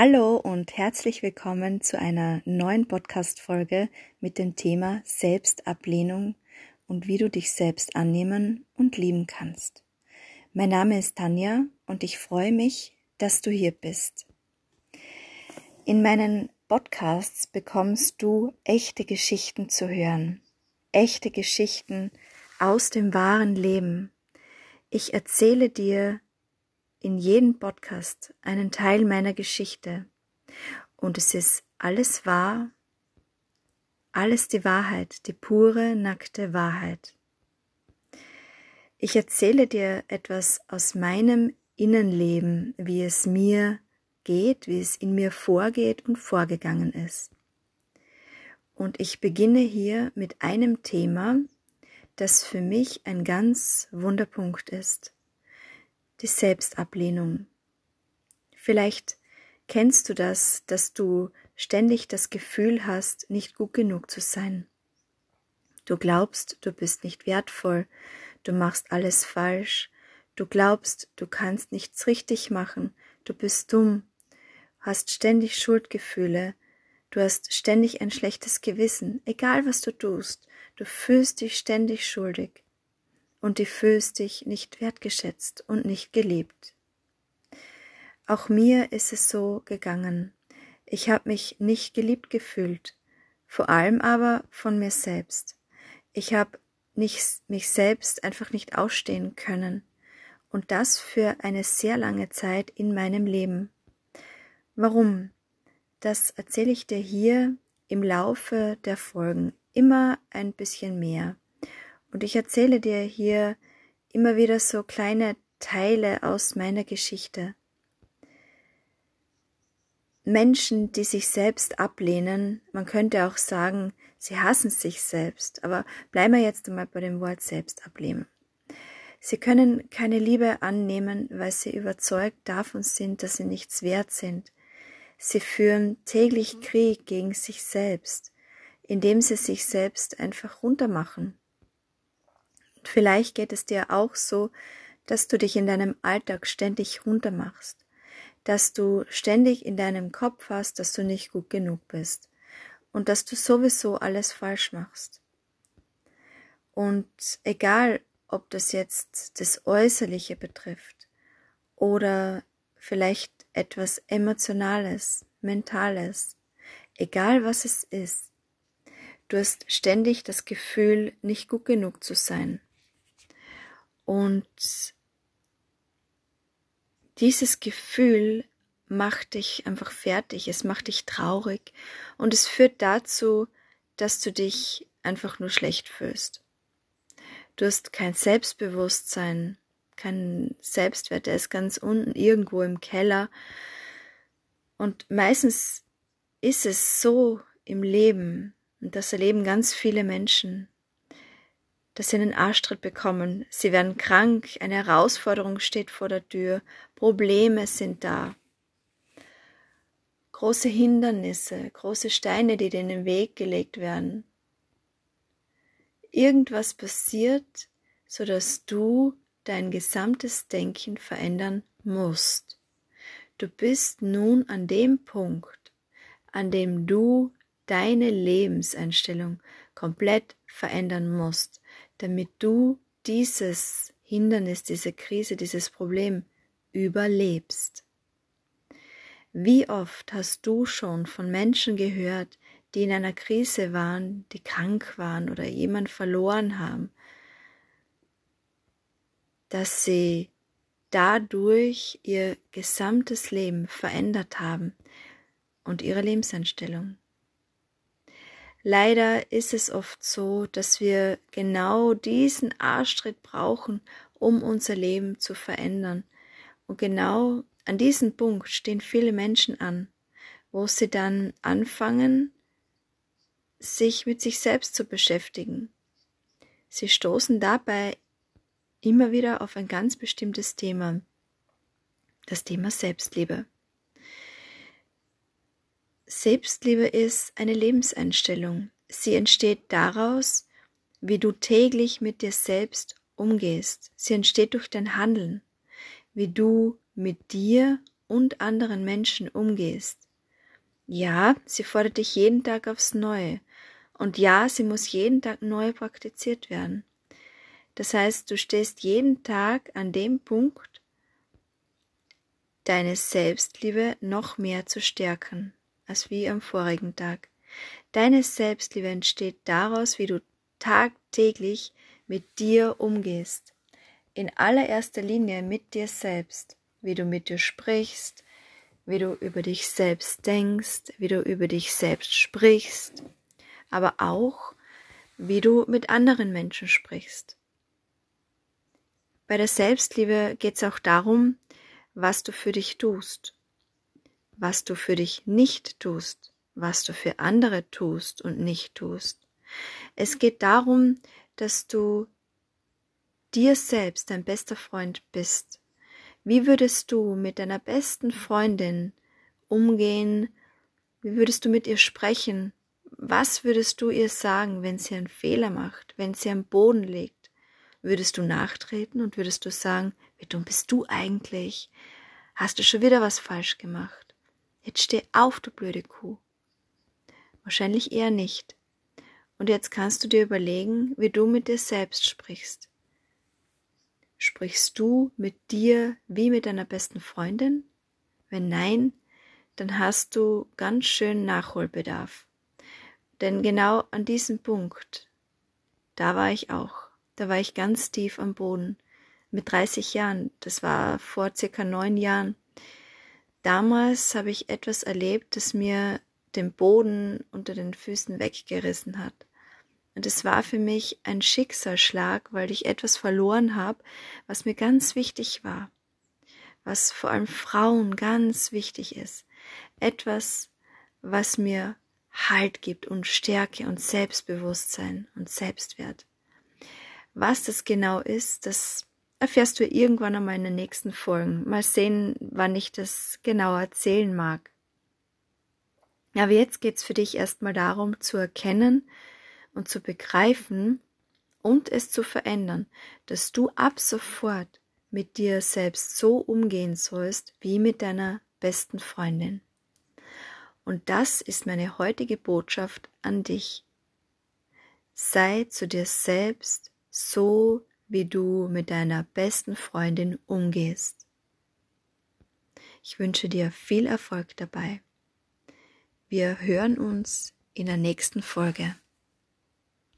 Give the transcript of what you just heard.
Hallo und herzlich willkommen zu einer neuen Podcast-Folge mit dem Thema Selbstablehnung und wie du dich selbst annehmen und lieben kannst. Mein Name ist Tanja und ich freue mich, dass du hier bist. In meinen Podcasts bekommst du echte Geschichten zu hören, echte Geschichten aus dem wahren Leben. Ich erzähle dir in jedem Podcast einen Teil meiner Geschichte und es ist alles wahr, alles die Wahrheit, die pure, nackte Wahrheit. Ich erzähle dir etwas aus meinem Innenleben, wie es mir geht, wie es in mir vorgeht und vorgegangen ist. Und ich beginne hier mit einem Thema, das für mich ein ganz Wunderpunkt ist. Die Selbstablehnung. Vielleicht kennst du das, dass du ständig das Gefühl hast, nicht gut genug zu sein. Du glaubst, du bist nicht wertvoll, du machst alles falsch, du glaubst, du kannst nichts richtig machen, du bist dumm, hast ständig Schuldgefühle, du hast ständig ein schlechtes Gewissen, egal was du tust, du fühlst dich ständig schuldig und du fühlst dich nicht wertgeschätzt und nicht geliebt. Auch mir ist es so gegangen. Ich habe mich nicht geliebt gefühlt, vor allem aber von mir selbst. Ich habe mich selbst einfach nicht ausstehen können und das für eine sehr lange Zeit in meinem Leben. Warum? Das erzähle ich dir hier im Laufe der Folgen immer ein bisschen mehr. Und ich erzähle dir hier immer wieder so kleine Teile aus meiner Geschichte. Menschen, die sich selbst ablehnen, man könnte auch sagen, sie hassen sich selbst, aber bleiben wir jetzt einmal bei dem Wort selbst ablehnen. Sie können keine Liebe annehmen, weil sie überzeugt davon sind, dass sie nichts wert sind, Sie führen täglich Krieg gegen sich selbst, indem sie sich selbst einfach runtermachen. Vielleicht geht es dir auch so, dass du dich in deinem Alltag ständig runtermachst, dass du ständig in deinem Kopf hast, dass du nicht gut genug bist und dass du sowieso alles falsch machst. Und egal, ob das jetzt das Äußerliche betrifft oder vielleicht etwas Emotionales, Mentales, egal was es ist. Du hast ständig das Gefühl, nicht gut genug zu sein. Und dieses Gefühl macht dich einfach fertig, es macht dich traurig und es führt dazu, dass du dich einfach nur schlecht fühlst. Du hast kein Selbstbewusstsein, kein Selbstwert, der ist ganz unten irgendwo im Keller. Und meistens ist es so im Leben, und das erleben ganz viele Menschen, dass sie einen Arschtritt bekommen, sie werden krank, eine Herausforderung steht vor der Tür, Probleme sind da, große Hindernisse, große Steine, die dir in den Weg gelegt werden. Irgendwas passiert, so dass du dein gesamtes Denken verändern musst. Du bist nun an dem Punkt, an dem du deine Lebenseinstellung komplett verändern musst, damit du dieses Hindernis, diese Krise, dieses Problem überlebst. Wie oft hast du schon von Menschen gehört, die in einer Krise waren, die krank waren oder jemand verloren haben, dass sie dadurch ihr gesamtes Leben verändert haben und ihre Lebenseinstellung. Leider ist es oft so, dass wir genau diesen Arschtritt brauchen, um unser Leben zu verändern. Und genau an diesem Punkt stehen viele Menschen an, wo sie dann anfangen, sich mit sich selbst zu beschäftigen. Sie stoßen dabei immer wieder auf ein ganz bestimmtes Thema, das Thema Selbstliebe. Selbstliebe ist eine Lebenseinstellung. Sie entsteht daraus, wie du täglich mit dir selbst umgehst. Sie entsteht durch dein Handeln, wie du mit dir und anderen Menschen umgehst. Ja, sie fordert dich jeden Tag aufs Neue. Und ja, sie muss jeden Tag neu praktiziert werden. Das heißt, du stehst jeden Tag an dem Punkt, deine Selbstliebe noch mehr zu stärken, als wie am vorigen Tag. Deine Selbstliebe entsteht daraus, wie du tagtäglich mit dir umgehst. In allererster Linie mit dir selbst, wie du mit dir sprichst, wie du über dich selbst denkst, wie du über dich selbst sprichst, aber auch, wie du mit anderen Menschen sprichst. Bei der Selbstliebe geht es auch darum, was du für dich tust, was du für dich nicht tust, was du für andere tust und nicht tust. Es geht darum, dass du dir selbst dein bester Freund bist. Wie würdest du mit deiner besten Freundin umgehen? Wie würdest du mit ihr sprechen? Was würdest du ihr sagen, wenn sie einen Fehler macht, wenn sie am Boden liegt? Würdest du nachtreten und würdest du sagen, wie dumm bist du eigentlich? Hast du schon wieder was falsch gemacht? Jetzt steh auf, du blöde Kuh. Wahrscheinlich eher nicht. Und jetzt kannst du dir überlegen, wie du mit dir selbst sprichst. Sprichst du mit dir wie mit deiner besten Freundin? Wenn nein, dann hast du ganz schön Nachholbedarf. Denn genau an diesem Punkt, da war ich auch. Da war ich ganz tief am Boden. Mit 30 Jahren, das war vor circa neun Jahren. Damals habe ich etwas erlebt, das mir den Boden unter den Füßen weggerissen hat. Und es war für mich ein Schicksalsschlag, weil ich etwas verloren habe, was mir ganz wichtig war, was vor allem Frauen ganz wichtig ist. Etwas, was mir Halt gibt und Stärke und Selbstbewusstsein und Selbstwert. Was das genau ist, das erfährst du irgendwann einmal in den nächsten Folgen. Mal sehen, wann ich das genau erzählen mag. Aber jetzt geht's für dich erstmal darum zu erkennen und zu begreifen und es zu verändern, dass du ab sofort mit dir selbst so umgehen sollst wie mit deiner besten Freundin. Und das ist meine heutige Botschaft an dich. Sei zu dir selbst so, wie du mit deiner besten Freundin umgehst. Ich wünsche dir viel Erfolg dabei. Wir hören uns in der nächsten Folge.